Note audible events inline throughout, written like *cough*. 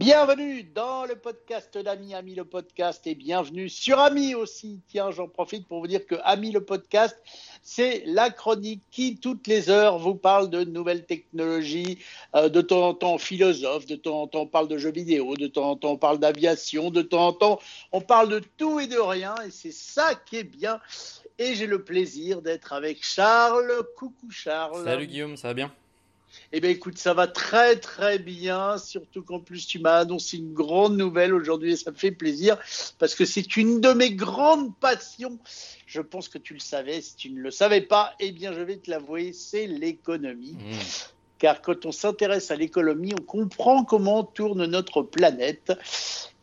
Bienvenue dans le podcast d'Ami, Ami le podcast et bienvenue sur Ami aussi. Tiens, j'en profite pour vous dire que Ami le podcast, c'est la chronique qui, toutes les heures, vous parle de nouvelles technologies. Euh, de temps en temps, philosophe, de temps en temps, on parle de jeux vidéo, de temps en temps, on parle d'aviation, de temps en temps, on parle de tout et de rien et c'est ça qui est bien. Et j'ai le plaisir d'être avec Charles. Coucou Charles. Salut Guillaume, ça va bien? Eh bien, écoute, ça va très très bien, surtout qu'en plus tu m'as annoncé une grande nouvelle aujourd'hui et ça me fait plaisir parce que c'est une de mes grandes passions. Je pense que tu le savais. Si tu ne le savais pas, eh bien, je vais te l'avouer, c'est l'économie. Mmh. Car quand on s'intéresse à l'économie, on comprend comment tourne notre planète.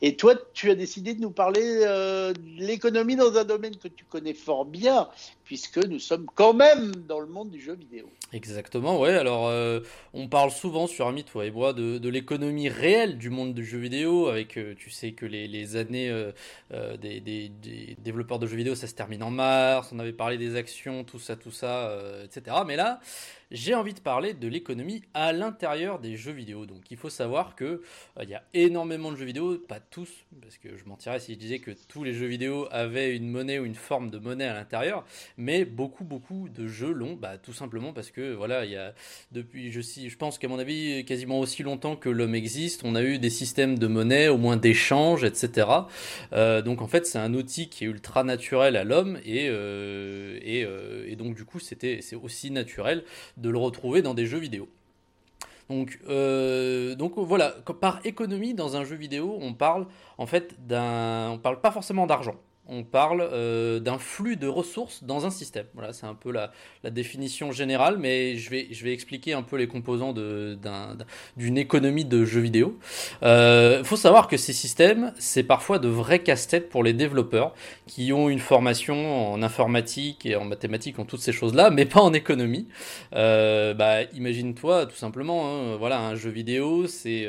Et toi, tu as décidé de nous parler euh, de l'économie dans un domaine que tu connais fort bien, puisque nous sommes quand même dans le monde du jeu vidéo. Exactement, ouais. Alors, euh, on parle souvent sur Ami, toi et moi, de, l'économie réelle du monde du jeu vidéo, avec, euh, tu sais que les, années des, des, développeurs de jeux vidéo, ça se termine en mars, on avait parlé des actions, tout ça, tout ça, etc. Mais là, j'ai envie de parler de l'économie à l'intérieur des jeux vidéo. Donc, il faut savoir que il y a énormément de jeux vidéo, pas tous, parce que je mentirais si je disais que tous les jeux vidéo avaient une monnaie ou une forme de monnaie à l'intérieur, mais beaucoup, beaucoup de jeux l'ont, bah, tout simplement parce que, voilà, il y a, depuis, je, je pense qu'à mon avis, quasiment aussi longtemps que l'homme existe, on a eu des systèmes de monnaie, au moins d'échanges, etc. Euh, donc, en fait, c'est un outil qui est ultra naturel à l'homme, et, euh, euh, et, donc, du coup, c'était, c'est aussi naturel de le retrouver dans des jeux vidéo. Donc, donc voilà, par économie dans un jeu vidéo, on parle en fait d'un, on parle pas forcément d'argent on parle euh, d'un flux de ressources dans un système. Voilà, c'est un peu la, définition générale, mais je vais, je vais expliquer un peu les composants d'une économie de jeux vidéo. Il euh, faut savoir que ces systèmes, c'est parfois de vrais casse-têtes pour les développeurs qui ont une formation en informatique et en mathématiques, en toutes ces choses-là, mais pas en économie. Euh, bah, imagine-toi tout simplement, hein, voilà, un jeu vidéo, c'est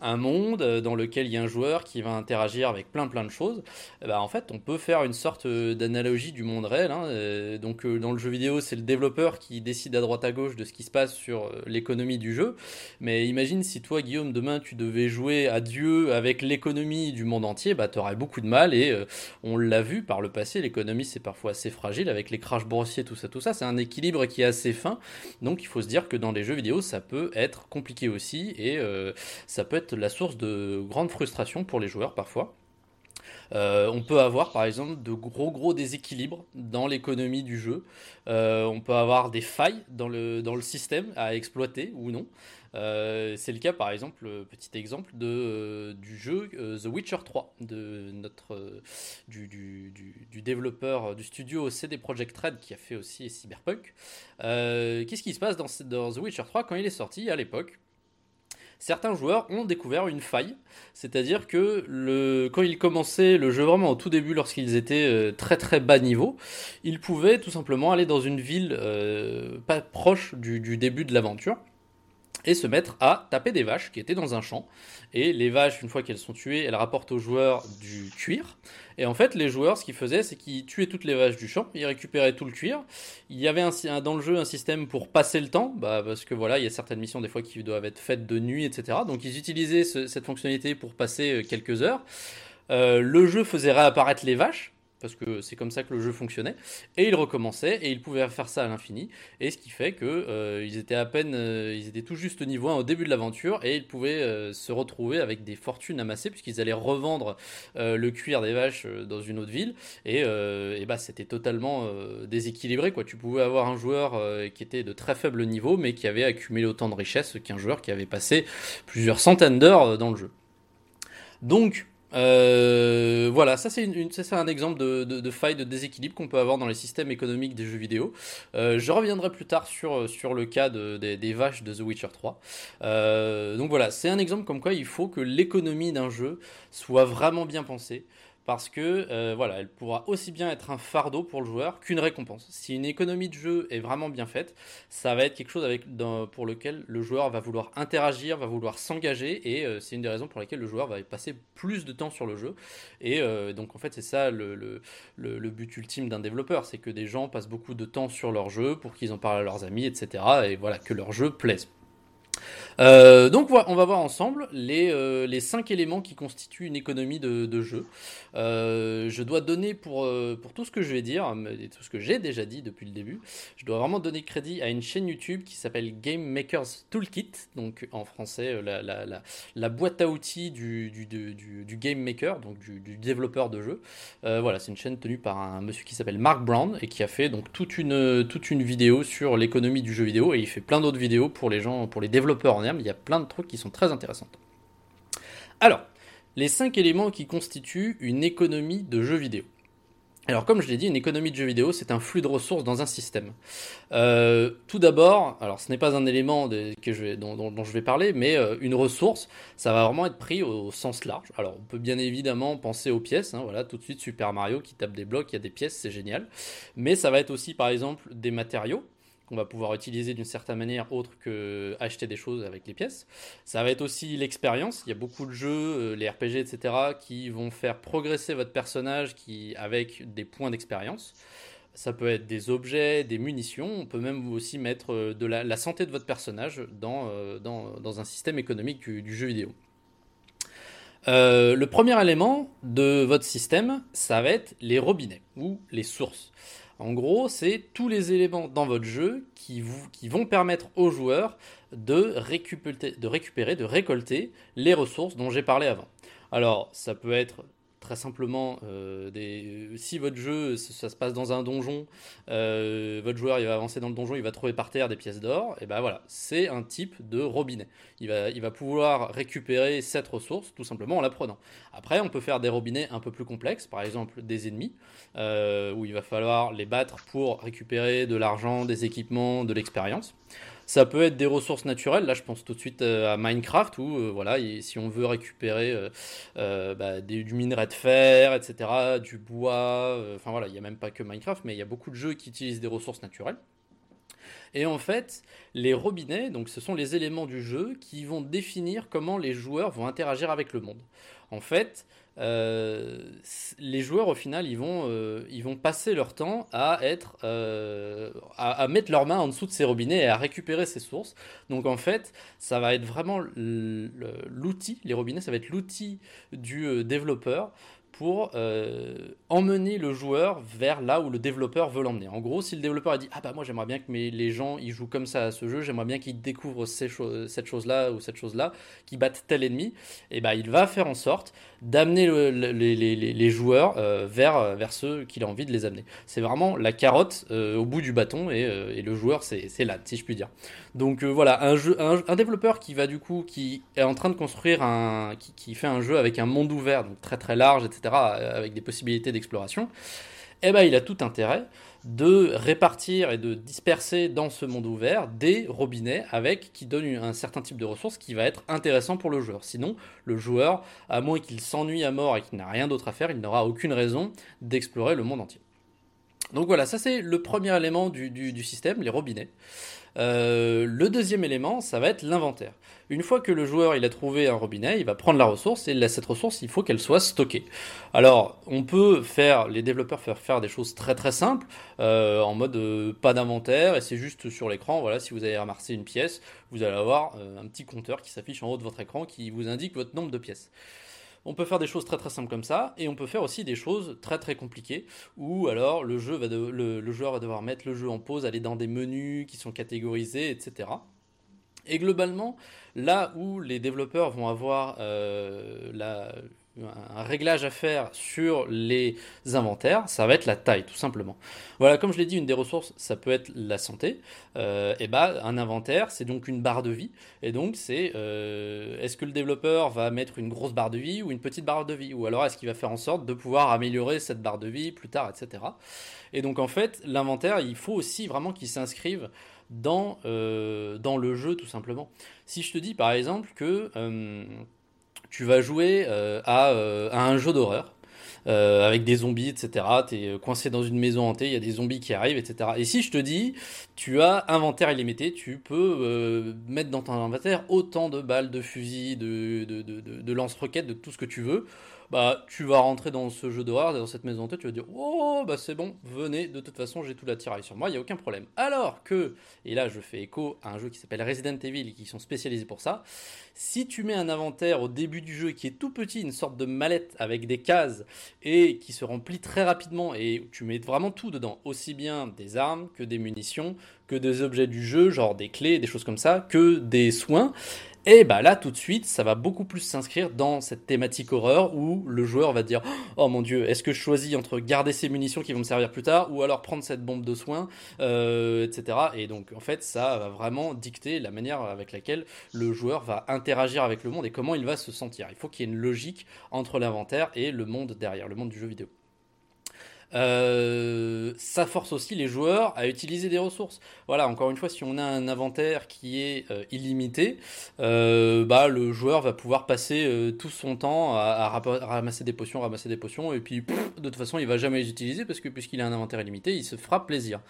un monde dans lequel il y a un joueur qui va interagir avec plein plein de choses. Bah, en fait, on peut faire une sorte euh, d'analogie du monde réel. Hein. Euh, donc euh, dans le jeu vidéo, c'est le développeur qui décide à droite à gauche de ce qui se passe sur l'économie du jeu. Mais imagine si toi, Guillaume, demain tu devais jouer à Dieu avec l'économie du monde entier, bah aurais beaucoup de mal. Et on l'a vu par le passé, l'économie c'est parfois assez fragile avec les crashs boursiers, tout ça, tout ça. C'est un équilibre qui est assez fin. Donc il faut se dire que dans les jeux vidéo, ça peut être compliqué aussi et ça peut être la source de grandes frustrations pour les joueurs parfois. Euh, on peut avoir par exemple de gros gros déséquilibres dans l'économie du jeu. Euh, on peut avoir des failles dans le, dans le système à exploiter ou non. Euh, c'est le cas par exemple, petit exemple de, du jeu The Witcher 3 de notre, du, du, du, développeur du studio CD Projekt Red qui a fait aussi Cyberpunk. Qu'est-ce qui se passe dans, dans The Witcher 3 quand il est sorti à l'époque? Certains joueurs ont découvert une faille. C'est-à-dire que quand ils commençaient le jeu vraiment au tout début, lorsqu'ils étaient euh, très très bas niveau, ils pouvaient tout simplement aller dans une ville euh, pas proche du début de l'aventure et se mettre à taper des vaches qui étaient dans un champ. Et les vaches, une fois qu'elles sont tuées, elles rapportent aux joueurs du cuir. Et en fait, les joueurs, ce qu'ils faisaient, c'est qu'ils tuaient toutes les vaches du champ, ils récupéraient tout le cuir. Il y avait dans le jeu un système pour passer le temps, bah, parce que voilà, il y a certaines missions des fois qui doivent être faites de nuit, etc. Donc ils utilisaient cette fonctionnalité pour passer euh, quelques heures. Euh, le jeu faisait réapparaître les vaches parce que c'est comme ça que le jeu fonctionnait. Et ils recommençaient et ils pouvaient faire ça à l'infini. Et ce qui fait que euh, ils étaient à peine, euh, ils étaient tout juste au niveau 1 au début de l'aventure et ils pouvaient euh, se retrouver avec des fortunes amassées puisqu'ils allaient revendre le cuir des vaches dans une autre ville. Et, et bah c'était totalement déséquilibré quoi. Tu pouvais avoir un joueur qui était de très faible niveau mais qui avait accumulé autant de richesses qu'un joueur qui avait passé plusieurs centaines d'heures dans le jeu. Donc euh, voilà, ça c'est un exemple de, faille, de déséquilibre qu'on peut avoir dans les systèmes économiques des jeux vidéo. Euh, je reviendrai plus tard sur, sur le cas des, vaches de The Witcher 3. Euh, donc voilà, c'est un exemple comme quoi il faut que l'économie d'un jeu soit vraiment bien pensée parce que euh, voilà, elle pourra aussi bien être un fardeau pour le joueur qu'une récompense. Si une économie de jeu est vraiment bien faite, ça va être quelque chose pour lequel le joueur va vouloir interagir, va vouloir s'engager, et euh, c'est une des raisons pour lesquelles le joueur va passer plus de temps sur le jeu. Et euh, donc en fait, c'est ça le, le, le, but ultime d'un développeur, c'est que des gens passent beaucoup de temps sur leur jeu pour qu'ils en parlent à leurs amis, etc. Et voilà, que leur jeu plaise. Euh, donc on va voir ensemble les, euh, cinq éléments qui constituent une économie de, jeu. Euh, je dois donner pour, pour tout ce que je vais dire, tout ce que j'ai déjà dit depuis le début, je dois vraiment donner crédit à une chaîne YouTube qui s'appelle Game Makers Toolkit, donc en français la, boîte à outils du, du, Game Maker, donc du, développeur de jeux. voilà, c'est une chaîne tenue par un monsieur qui s'appelle Mark Brown et qui a fait donc toute une, toute une vidéo sur l'économie du jeu vidéo et il fait plein d'autres vidéos pour les gens, pour les développeurs il y a plein de trucs qui sont très intéressants. Alors, les cinq éléments qui constituent une économie de jeux vidéo. Alors comme je l'ai dit, une économie de jeux vidéo, c'est un flux de ressources dans un système. Euh, tout d'abord, alors ce n'est pas un élément dont, je vais parler, mais euh, une ressource, ça va vraiment être pris au, sens large. Alors on peut bien évidemment penser aux pièces, hein, voilà, tout de suite Super Mario qui tape des blocs, il y a des pièces, c'est génial. Mais ça va être aussi par exemple des matériaux, qu'on va pouvoir utiliser d'une certaine manière autre que acheter des choses avec les pièces. Ça va être aussi l'expérience. Il y a beaucoup de jeux, euh, les RPG, etc., qui vont faire progresser votre personnage qui, avec des points d'expérience. Ça peut être des objets, des munitions. On peut même aussi mettre euh, de la, santé de votre personnage dans, euh, dans, un système économique du, jeu vidéo. le premier élément de votre système, ça va être les robinets ou les sources. En gros, c'est tous les éléments dans votre jeu qui, vont permettre aux joueurs de récupérer, de récolter les ressources dont j'ai parlé avant. Alors, ça peut être très simplement, euh, des... si votre jeu, ça se passe dans un donjon, euh, votre joueur va avancer dans le donjon, il va trouver par terre des pièces d'or, et ben voilà, c'est un type de robinet. Il va, pouvoir récupérer cette ressource tout simplement en la prenant. Après, on peut faire des robinets un peu plus complexes, par exemple des ennemis, euh, où il va falloir les battre pour récupérer de l'argent, des équipements, de l'expérience. Ça peut être des ressources naturelles. Là, je pense tout de suite euh, à Minecraft où, euh, voilà, si on veut récupérer euh, bah, du minerai de fer, etc., du bois. Enfin voilà, il n'y a même pas que Minecraft, mais il y a beaucoup de jeux qui utilisent des ressources naturelles. Et en fait, les robinets, donc ce sont les éléments du jeu qui vont définir comment les joueurs vont interagir avec le monde. En fait, les joueurs au final ils vont, euh, ils vont passer leur temps à être euh, à, mettre leurs mains en dessous de ces robinets et à récupérer ces sources. Donc en fait ça va être vraiment l'outil les robinets ça va être l'outil du développeur pour euh, emmener le joueur vers là où le développeur veut l'emmener. En gros, si le développeur a dit ah bah moi j'aimerais bien que mes, les gens ils jouent comme ça à ce jeu, j'aimerais bien qu'ils découvrent cette chose là ou cette chose là, qu'ils battent tel ennemi, et eh bah il va faire en sorte d'amener les, joueurs euh, vers vers ceux qu'il a envie de les amener. C'est vraiment la carotte euh, au bout du bâton et, et le joueur c'est là si je puis dire. Donc voilà un développeur qui va du coup qui est en train de construire un qui, fait un jeu avec un monde ouvert donc très très large etc avec des possibilités d'exploration, eh ben, il a tout intérêt de répartir et de disperser dans ce monde ouvert des robinets avec qui donnent un certain type de ressources qui va être intéressant pour le joueur. Sinon, le joueur, à moins qu'il s'ennuie à mort et qu'il n'a rien d'autre à faire, il n'aura aucune raison d'explorer le monde entier. Donc voilà, ça c'est le premier élément du système, les robinets. Euh, le deuxième élément, ça va être l'inventaire. Une fois que le joueur il a trouvé un robinet, il va prendre la ressource et cette ressource, il faut qu'elle soit stockée. Alors, on peut faire, les développeurs faire faire des choses très très simples, euh, en mode euh, pas d'inventaire et c'est juste sur l'écran. Voilà, si vous avez ramassé une pièce, vous allez avoir un petit compteur qui s'affiche en haut de votre écran qui vous indique votre nombre de pièces. On peut faire des choses très très simples comme ça, et on peut faire aussi des choses très très compliquées, où alors le, joueur va devoir mettre le jeu en pause, aller dans des menus qui sont catégorisés, etc. Et globalement, là où les développeurs vont avoir euh, la, un réglage à faire sur les inventaires, ça va être la taille, tout simplement. Voilà, comme je l'ai dit, une des ressources, ça peut être la santé. Euh, et bah, un inventaire, c'est donc une barre de vie. Et donc, c'est euh, est-ce que le développeur va mettre une grosse barre de vie ou une petite barre de vie? Ou alors, est-ce qu'il va faire en sorte de pouvoir améliorer cette barre de vie plus tard, etc. Et donc, en fait, l'inventaire, il faut aussi vraiment qu'il s'inscrive dans, euh, dans le jeu, tout simplement. Si je te dis, par exemple, que tu vas jouer euh, euh, à, un jeu d'horreur. Euh, avec des zombies, etc. Tu es coincé dans une maison hantée, il y a des zombies qui arrivent, etc. Et si je te dis, tu as inventaire illimité, tu peux mettre dans ton inventaire autant de balles, de fusils, de lance-roquettes, de tout ce que tu veux. Bah tu vas rentrer dans ce jeu d'horreur, dans cette maison hantée, tu vas dire oh bah c'est bon, venez, de toute façon j'ai tout l'attirail sur moi, il y a aucun problème. Alors que, et là je fais écho à un jeu qui s'appelle Resident Evil, qui sont spécialisés pour ça. Si tu mets un inventaire au début du jeu qui est tout petit, une sorte de mallette avec des cases et qui se remplit très rapidement et tu mets vraiment tout dedans, aussi bien des armes que des munitions, que des objets du jeu, genre des clés, des choses comme ça, que des soins. Et bah là, tout de suite, ça va beaucoup plus s'inscrire dans cette thématique horreur où le joueur va dire Oh mon dieu, est-ce que je choisis entre garder ces munitions qui vont me servir plus tard ou alors prendre cette bombe de soins, euh, etc. Et donc, en fait, ça va vraiment dicter la manière avec laquelle le joueur va interagir avec le monde et comment il va se sentir. Il faut qu'il y ait une logique entre l'inventaire et le monde derrière, le monde du jeu vidéo. Euh, ça force aussi les joueurs à utiliser des ressources. Voilà, encore une fois, si on a un inventaire qui est euh, illimité, euh, bah, le joueur va pouvoir passer tout son temps à, ramasser des potions, ramasser des potions, et puis de toute façon, il va jamais les utiliser parce que puisqu'il a un inventaire illimité, il se fera plaisir.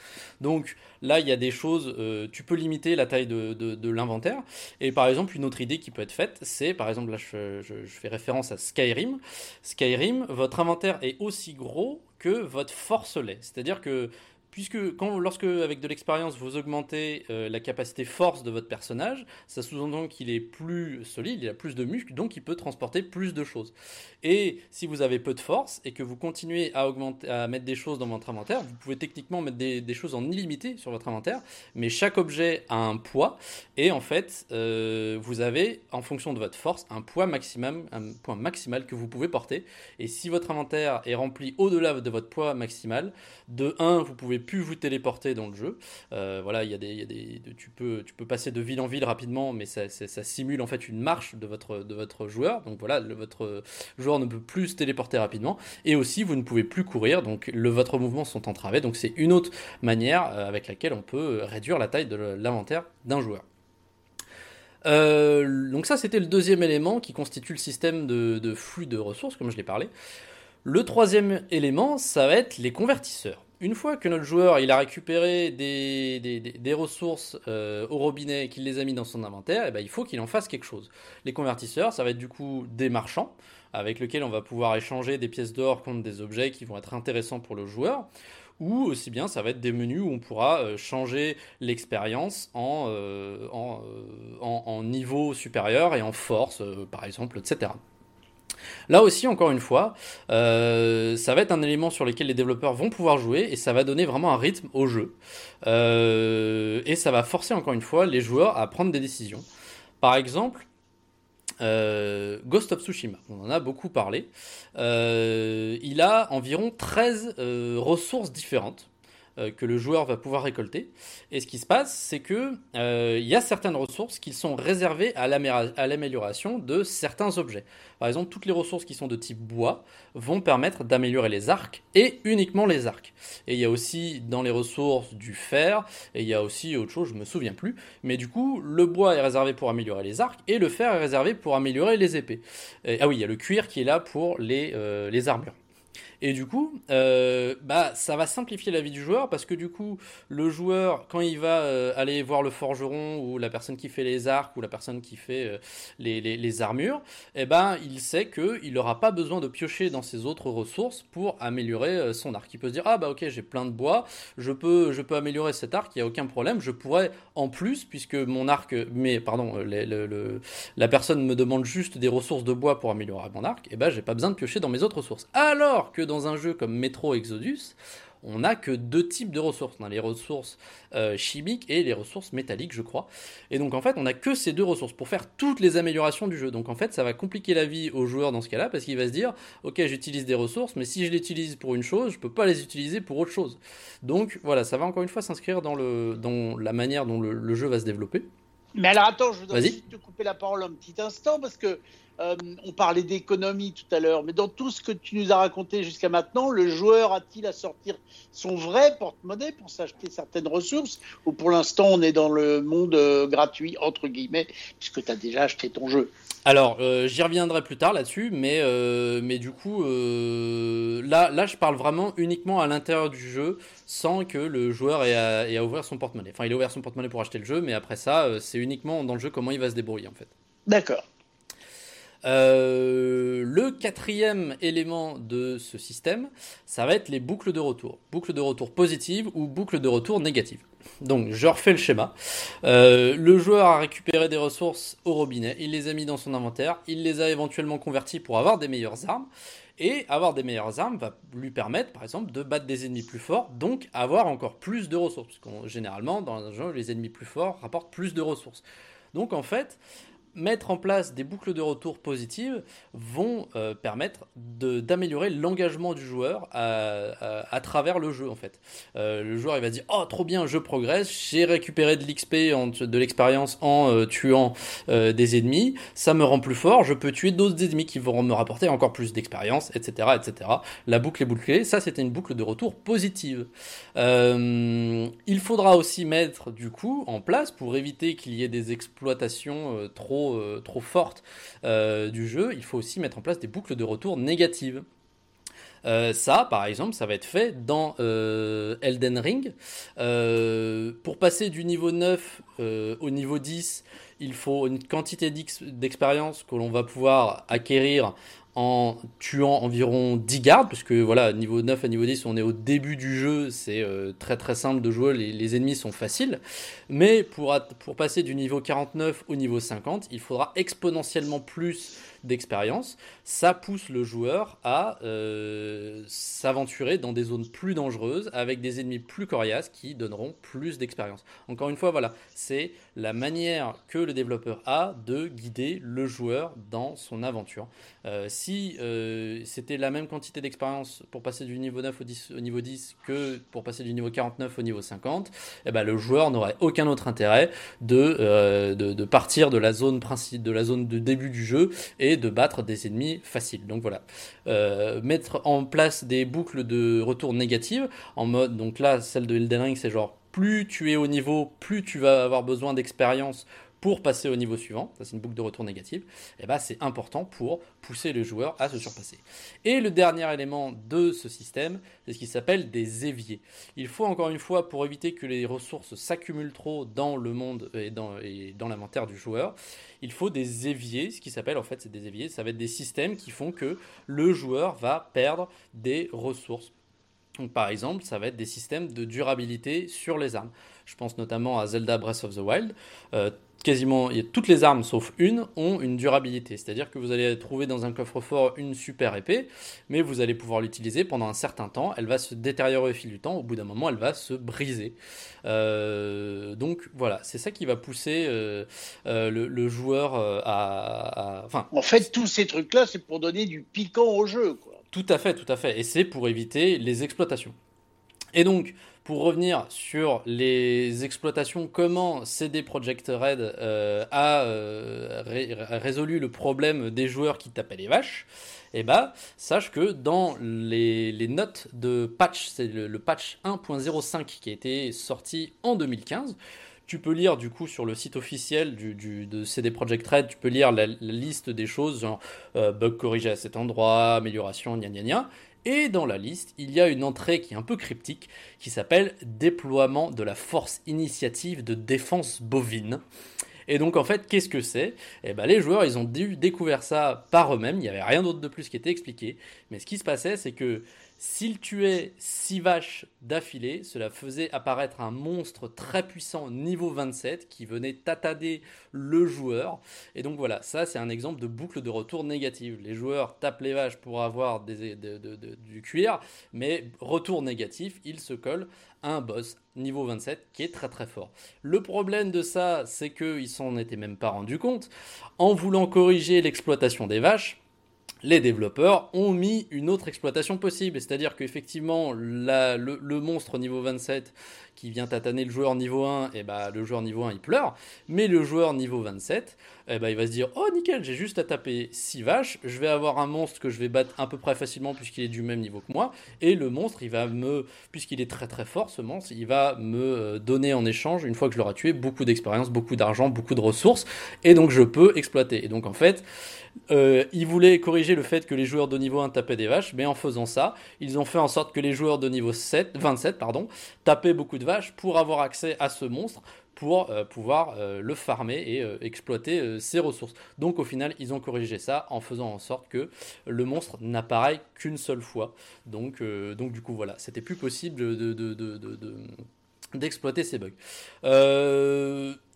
Donc là, il y a des choses, tu peux limiter la taille de, l'inventaire. Et par exemple, une autre idée qui peut être faite, c'est par exemple, là, je fais référence à Skyrim. Skyrim, votre inventaire est aussi gros que votre force l'est. C'est-à-dire que puisque quand, lorsque avec de l'expérience vous augmentez euh, la capacité force de votre personnage, ça sous-entend qu'il est plus solide, il a plus de muscles, donc il peut transporter plus de choses. Et si vous avez peu de force et que vous continuez à augmenter, à mettre des choses dans votre inventaire, vous pouvez techniquement mettre des, choses en illimité sur votre inventaire, mais chaque objet a un poids et en fait euh, vous avez en fonction de votre force un poids maximum, un point maximal que vous pouvez porter. Et si votre inventaire est rempli au-delà de votre poids maximal, de 1 vous pouvez plus vous téléporter dans le jeu. Euh, voilà, il y a des, tu peux, tu peux passer de ville en ville rapidement, mais ça, simule en fait une marche de votre, de votre joueur. Donc voilà, votre joueur ne peut plus se téléporter rapidement. Et aussi, vous ne pouvez plus courir, donc le, votre mouvement sont entravés. Donc c'est une autre manière euh, avec laquelle on peut réduire la taille de l'inventaire d'un joueur. Euh, donc ça, c'était le deuxième élément qui constitue le système de flux de ressources, comme je l'ai parlé. Le troisième élément, ça va être les convertisseurs une fois que notre joueur il a récupéré des, des, ressources euh, au robinet et qu'il les a mis dans son inventaire, eh ben, il faut qu'il en fasse quelque chose. Les convertisseurs, ça va être du coup des marchands avec lesquels on va pouvoir échanger des pièces d'or contre des objets qui vont être intéressants pour le joueur. Ou aussi bien, ça va être des menus où on pourra euh, changer l'expérience en, euh, en, en, niveau supérieur et en force, par exemple, etc. Là aussi, encore une fois, euh, ça va être un élément sur lequel les développeurs vont pouvoir jouer et ça va donner vraiment un rythme au jeu. Euh, et ça va forcer encore une fois les joueurs à prendre des décisions. Par exemple, euh, Ghost of Tsushima, on en a beaucoup parlé. il a environ 13 ressources différentes que le joueur va pouvoir récolter. Et ce qui se passe, c'est que euh, y a certaines ressources qui sont réservées à l'amélioration de certains objets. Par exemple, toutes les ressources qui sont de type bois vont permettre d'améliorer les arcs et uniquement les arcs. Et il y a aussi dans les ressources du fer et il y a aussi autre chose, je me souviens plus. Mais du coup, le bois est réservé pour améliorer les arcs et le fer est réservé pour améliorer les épées. ah oui, il y a le cuir qui est là pour les, euh, les armures. Et du coup, euh, bah, ça va simplifier la vie du joueur parce que du coup, le joueur, quand il va euh, aller voir le forgeron ou la personne qui fait les arcs ou la personne qui fait euh, les, les, armures, eh ben, il sait qu'il n'aura pas besoin de piocher dans ses autres ressources pour améliorer son arc. Il peut se dire, ah bah ok, j'ai plein de bois, je peux, je peux améliorer cet arc, il n'y a aucun problème, je pourrais en plus, puisque mon arc, mais pardon, le, la personne me demande juste des ressources de bois pour améliorer mon arc, et eh ben, j'ai pas besoin de piocher dans mes autres ressources. Alors que dans un jeu comme Metro Exodus, on n'a que deux types de ressources. On a les ressources euh, chimiques et les ressources métalliques, je crois. Et donc en fait, on n'a que ces deux ressources pour faire toutes les améliorations du jeu. Donc en fait, ça va compliquer la vie au joueur dans ce cas-là parce qu'il va se dire, ok, j'utilise des ressources, mais si je les utilise pour une chose, je peux pas les utiliser pour autre chose. Donc voilà, ça va encore une fois s'inscrire dans, le, dans la manière dont le, jeu va se développer. Mais alors attends, je voudrais te couper la parole un petit instant parce que euh, on parlait d'économie tout à l'heure, mais dans tout ce que tu nous as raconté jusqu'à maintenant, le joueur a-t-il à sortir son vrai porte-monnaie pour s'acheter certaines ressources Ou pour l'instant, on est dans le monde euh, gratuit, entre guillemets, puisque tu as déjà acheté ton jeu? Alors, euh, j'y reviendrai plus tard là-dessus, mais, mais du coup, là, là, je parle vraiment uniquement à l'intérieur du jeu, sans que le joueur ait à, ait à ouvrir son porte-monnaie. Enfin, il a ouvert son porte-monnaie pour acheter le jeu, mais après ça, c'est uniquement dans le jeu comment il va se débrouiller en fait. D'accord. Euh, le quatrième élément de ce système, ça va être les boucles de retour. Boucles de retour positives ou boucles de retour négatives. Donc je refais le schéma. Euh, le joueur a récupéré des ressources au robinet, il les a mis dans son inventaire, il les a éventuellement convertis pour avoir des meilleures armes. Et avoir des meilleures armes va lui permettre, par exemple, de battre des ennemis plus forts, donc avoir encore plus de ressources. Parce que généralement, dans un jeu, les ennemis plus forts rapportent plus de ressources. Donc en fait, mettre en place des boucles de retour positives vont euh, permettre d'améliorer l'engagement du joueur à, à, travers le jeu en fait. Euh, le joueur il va dire oh trop bien je progresse, j'ai récupéré de l'XP, de l'expérience en euh, tuant des ennemis, ça me rend plus fort, je peux tuer d'autres ennemis qui vont me rapporter encore plus d'expérience, etc., etc. La boucle est bouclée, ça c'était une boucle de retour positive. il faudra aussi mettre du coup en place pour éviter qu'il y ait des exploitations trop euh, trop, forte euh, du jeu, il faut aussi mettre en place des boucles de retour négatives. Euh, ça, par exemple, ça va être fait dans Elden Ring. pour passer du niveau 9 au niveau 10, il faut une quantité d'expérience que l'on va pouvoir acquérir en tuant environ 10 gardes, parce que voilà, niveau 9 à niveau 10, on est au début du jeu, c'est euh, très très simple de jouer, les, les, ennemis sont faciles. Mais pour, pour passer du niveau 49 au niveau 50, il faudra exponentiellement plus d'expérience, ça pousse le joueur à euh, s'aventurer dans des zones plus dangereuses avec des ennemis plus coriaces qui donneront plus d'expérience. Encore une fois, voilà, c'est la manière que le développeur a de guider le joueur dans son aventure. Euh, si euh, c'était la même quantité d'expérience pour passer du niveau 9 au, 10, au, niveau 10 que pour passer du niveau 49 au niveau 50, eh ben, le joueur n'aurait aucun autre intérêt de, de, de, partir de la zone principe, de la zone de début du jeu et de battre des ennemis faciles. Donc voilà, euh, mettre en place des boucles de retour négatives en mode, donc là, celle de Elden Ring, c'est genre plus tu es au niveau, plus tu vas avoir besoin d'expérience pour passer au niveau suivant, ça c'est une boucle de retour négative, et eh ben c'est important pour pousser le joueur à se surpasser. Et le dernier élément de ce système, c'est ce qui s'appelle des éviers. Il faut encore une fois, pour éviter que les ressources s'accumulent trop dans le monde et dans, et dans l'inventaire du joueur, il faut des éviers, ce qui s'appelle en fait c'est des éviers, ça va être des systèmes qui font que le joueur va perdre des ressources donc, par exemple, ça va être des systèmes de durabilité sur les armes. Je pense notamment à Zelda Breath of the Wild. Euh, quasiment toutes les armes sauf une ont une durabilité. C'est-à-dire que vous allez trouver dans un coffre-fort une super épée, mais vous allez pouvoir l'utiliser pendant un certain temps. Elle va se détériorer au fil du temps. Au bout d'un moment, elle va se briser. Euh, donc voilà, c'est ça qui va pousser euh, le, joueur à, Enfin, en fait, tous ces trucs-là, c'est pour donner du piquant au jeu. Quoi. Tout à fait, tout à fait. Et c'est pour éviter les exploitations. Et donc, pour revenir sur les exploitations, comment CD Projekt Red euh, a euh, résolu le problème des joueurs qui tapaient les vaches, eh ben, sache que dans les, notes de patch, c'est le, patch 1.05 qui a été sorti en 2015, tu peux lire du coup sur le site officiel de CD Projekt Red, tu peux lire la, liste des choses, genre euh, bug corrigé à cet endroit, amélioration, gna gna gna. Et dans la liste, il y a une entrée qui est un peu cryptique, qui s'appelle Déploiement de la force initiative de défense bovine. Et donc en fait, qu'est-ce que c'est? Eh ben les joueurs, ils ont découvert ça par eux-mêmes. Il n'y avait rien d'autre de plus qui était expliqué. Mais ce qui se passait, c'est que s'il tuait 6 vaches d'affilée, cela faisait apparaître un monstre très puissant niveau 27 qui venait tatader le joueur. Et donc voilà, ça c'est un exemple de boucle de retour négative. Les joueurs tapent les vaches pour avoir du cuir, mais retour négatif, ils se collent à un boss niveau 27 qui est très très fort. Le problème de ça, c'est qu'ils s'en étaient même pas rendu compte. En voulant corriger l'exploitation des vaches, les développeurs ont mis une autre exploitation possible. C'est-à-dire qu'effectivement, le, le, monstre niveau 27 qui vient tataner le joueur niveau 1, et eh bah, le joueur niveau 1 il pleure. Mais le joueur niveau 27, et eh bah, il va se dire Oh nickel, j'ai juste à taper 6 vaches, je vais avoir un monstre que je vais battre à peu près facilement puisqu'il est du même niveau que moi. Et le monstre, il va me, puisqu'il est très très fort, ce monstre, il va me euh, donner en échange, une fois que je l'aurai tué, beaucoup d'expérience, beaucoup d'argent, beaucoup de ressources. Et donc je peux exploiter. Et donc en fait, euh, il voulait corriger corriger le fait que les joueurs de niveau 1 tapaient des vaches, mais en faisant ça, ils ont fait en sorte que les joueurs de niveau 7, 27 pardon, tapaient beaucoup de vaches pour avoir accès à ce monstre pour euh, pouvoir euh, le farmer et euh, exploiter ses ressources. Donc au final, ils ont corrigé ça en faisant en sorte que le monstre n'apparaît qu'une seule fois. Donc, donc du coup, voilà, c'était plus possible de, de, de, d'exploiter ces bugs.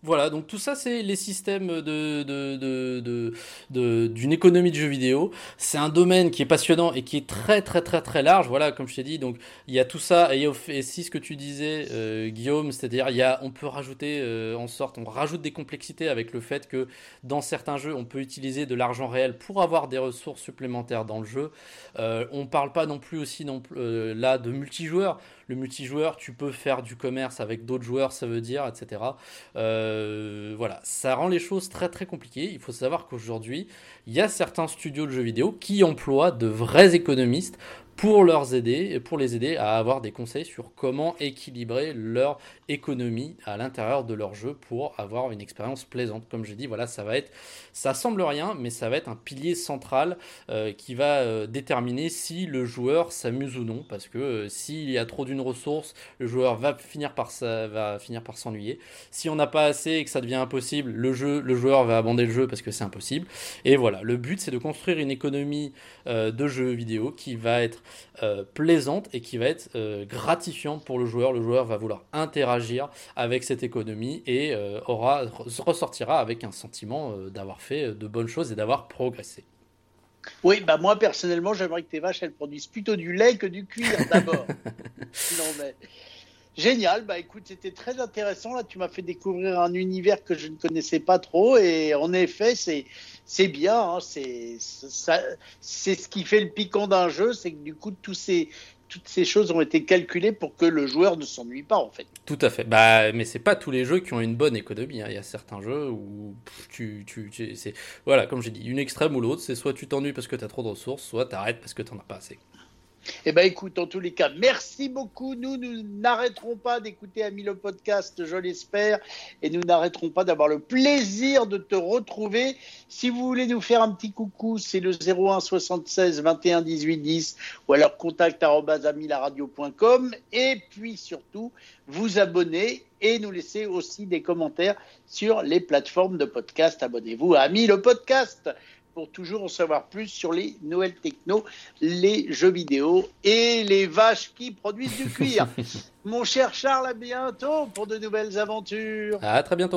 Voilà, donc tout ça, c'est les systèmes de, de, d'une économie de jeux vidéo. C'est un domaine qui est passionnant et qui est très, très, très, très large. Voilà, comme je t'ai dit, donc il y a tout ça. Et, si ce que tu disais, euh, Guillaume, c'est-à-dire, il y a, on peut rajouter euh, en sorte, on rajoute des complexités avec le fait que dans certains jeux, on peut utiliser de l'argent réel pour avoir des ressources supplémentaires dans le jeu. Euh, on parle pas non plus aussi là de multijoueur. Le multijoueur, tu peux faire du commerce avec d'autres joueurs, ça veut dire, etc. voilà, ça rend les choses très très compliquées. Il faut savoir qu'aujourd'hui, il y a certains studios de jeux vidéo qui emploient de vrais économistes pour leur aider, pour les aider à avoir des conseils sur comment équilibrer leur économie à l'intérieur de leur jeu pour avoir une expérience plaisante. Comme je dis, voilà, ça va être, ça semble rien, mais ça va être un pilier central euh, qui va euh, déterminer si le joueur s'amuse ou non, parce que euh, s'il y a trop d'une ressource, le joueur va finir par va finir par s'ennuyer. Si on n'a pas assez et que ça devient impossible, le jeu, le joueur va abandonner le jeu parce que c'est impossible. Et voilà, le but c'est de construire une économie de jeux vidéo qui va être plaisante et qui va être gratifiante pour le joueur. Le joueur va vouloir interagir avec cette économie et euh, aura, ressortira avec un sentiment d'avoir fait de bonnes choses et d'avoir progressé. Oui, bah moi personnellement, j'aimerais que tes vaches elles produisent plutôt du lait que du cuir d'abord. *laughs* non mais génial. Bah écoute, c'était très intéressant. Là, tu m'as fait découvrir un univers que je ne connaissais pas trop et en effet, c'est c'est bien, hein, c'est ce qui fait le piquant d'un jeu, c'est que du coup tous ces toutes ces choses ont été calculées pour que le joueur ne s'ennuie pas en fait. Tout à fait. Bah, mais c'est pas tous les jeux qui ont une bonne économie. Hein. Il y a certains jeux où tu, tu, c'est voilà, comme j'ai dit, une extrême ou l'autre. C'est soit tu t'ennuies parce que tu as trop de ressources, soit tu arrêtes parce que tu n'en as pas assez. Eh bien, écoute, en tous les cas, merci beaucoup. Nous, nous n'arrêterons pas d'écouter Ami le podcast, je l'espère, et nous n'arrêterons pas d'avoir le plaisir de te retrouver. Si vous voulez nous faire un petit coucou, c'est le 01 76 21 18 10 ou alors contact amilaradio.com et puis surtout vous abonner et nous laisser aussi des commentaires sur les plateformes de podcast. Abonnez-vous à Ami le podcast pour toujours en savoir plus sur les Noël techno, les jeux vidéo et les vaches qui produisent du cuir. *laughs* Mon cher Charles, à bientôt pour de nouvelles aventures. À très bientôt.